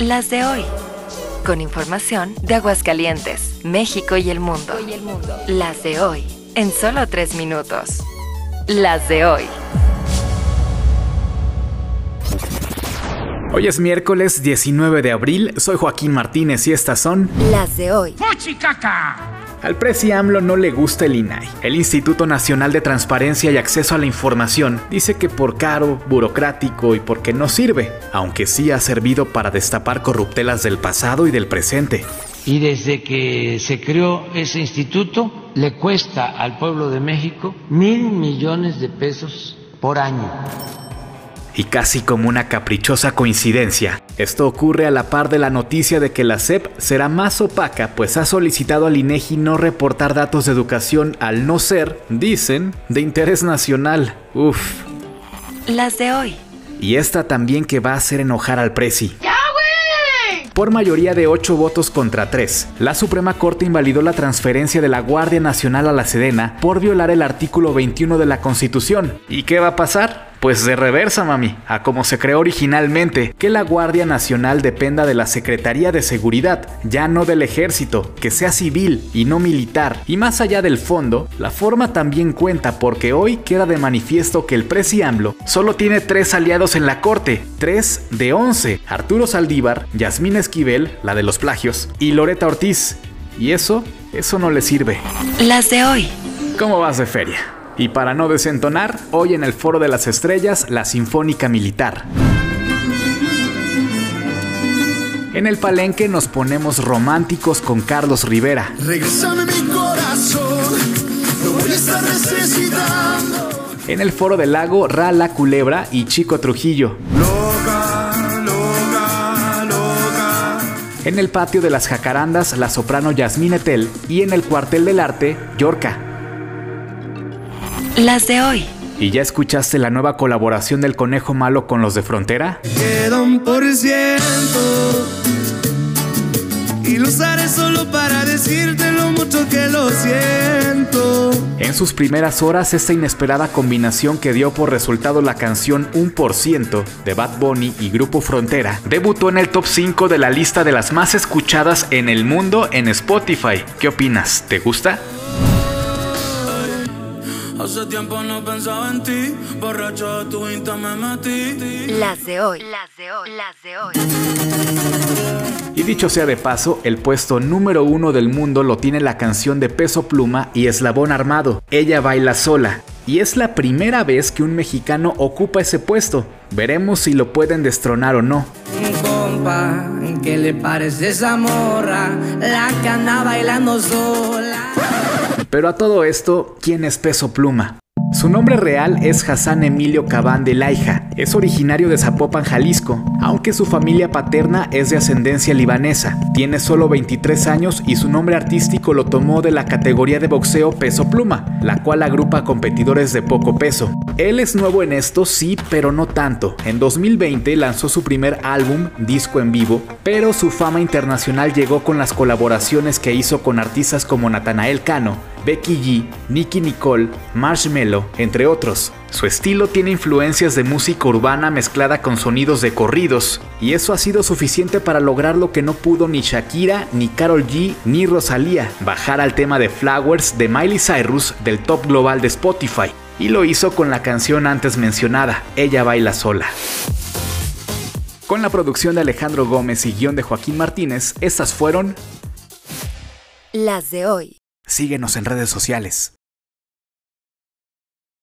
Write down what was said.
Las de hoy. Con información de Aguascalientes, México y el mundo. Las de hoy. En solo tres minutos. Las de hoy. Hoy es miércoles 19 de abril, soy Joaquín Martínez y estas son Las de hoy. Al presi AMLO no le gusta el INAI. El Instituto Nacional de Transparencia y Acceso a la Información dice que por caro, burocrático y porque no sirve, aunque sí ha servido para destapar corruptelas del pasado y del presente. Y desde que se creó ese instituto, le cuesta al pueblo de México mil millones de pesos por año. Y casi como una caprichosa coincidencia, esto ocurre a la par de la noticia de que la SEP será más opaca, pues ha solicitado al INEGI no reportar datos de educación al no ser, dicen, de interés nacional. Uf. Las de hoy. Y esta también que va a hacer enojar al presi. Por mayoría de 8 votos contra 3, la Suprema Corte invalidó la transferencia de la Guardia Nacional a la Sedena por violar el artículo 21 de la Constitución. ¿Y qué va a pasar? Pues de reversa, mami, a como se creó originalmente, que la Guardia Nacional dependa de la Secretaría de Seguridad, ya no del Ejército, que sea civil y no militar. Y más allá del fondo, la forma también cuenta porque hoy queda de manifiesto que el presi AMLO solo tiene tres aliados en la corte, tres de once, Arturo Saldívar, Yasmín Esquivel, la de los plagios, y Loreta Ortiz. Y eso, eso no le sirve. Las de hoy. ¿Cómo vas de feria? Y para no desentonar, hoy en el Foro de las Estrellas, la Sinfónica Militar. En el palenque nos ponemos románticos con Carlos Rivera. Regresame mi corazón, lo voy a estar necesitando. En el Foro del Lago, Ra La Culebra y Chico Trujillo. Loca, loca, loca. En el patio de las Jacarandas, la soprano Yasmín Etel. Y en el Cuartel del Arte, Yorca. Las de hoy. ¿Y ya escuchaste la nueva colaboración del Conejo Malo con los de Frontera? Queda un por ciento. Y lo usaré solo para decirte lo mucho que lo siento. En sus primeras horas, esta inesperada combinación que dio por resultado la canción 1% de Bad Bunny y Grupo Frontera debutó en el top 5 de la lista de las más escuchadas en el mundo en Spotify. ¿Qué opinas? ¿Te gusta? Hace tiempo no pensaba en ti. Borracho de tu insta me metí. Las de hoy. Las de hoy. Las de hoy. Y dicho sea de paso, el puesto número uno del mundo lo tiene la canción de Peso Pluma y Eslabón Armado. Ella baila sola. Y es la primera vez que un mexicano ocupa ese puesto. Veremos si lo pueden destronar o no. compa, ¿qué le parece esa morra? La que anda bailando sola. Pero a todo esto, ¿quién es Peso Pluma? Su nombre real es Hassan Emilio Cabán de Laija. Es originario de Zapopan, Jalisco, aunque su familia paterna es de ascendencia libanesa. Tiene solo 23 años y su nombre artístico lo tomó de la categoría de boxeo peso pluma, la cual agrupa competidores de poco peso. Él es nuevo en esto, sí, pero no tanto. En 2020 lanzó su primer álbum, disco en vivo, pero su fama internacional llegó con las colaboraciones que hizo con artistas como Natanael Cano, Becky G, Nicky Nicole, Marshmello, entre otros. Su estilo tiene influencias de música urbana mezclada con sonidos de corridos, y eso ha sido suficiente para lograr lo que no pudo ni Shakira, ni Carol G, ni Rosalía, bajar al tema de Flowers de Miley Cyrus del top global de Spotify, y lo hizo con la canción antes mencionada, Ella baila sola. Con la producción de Alejandro Gómez y guion de Joaquín Martínez, estas fueron... Las de hoy. Síguenos en redes sociales.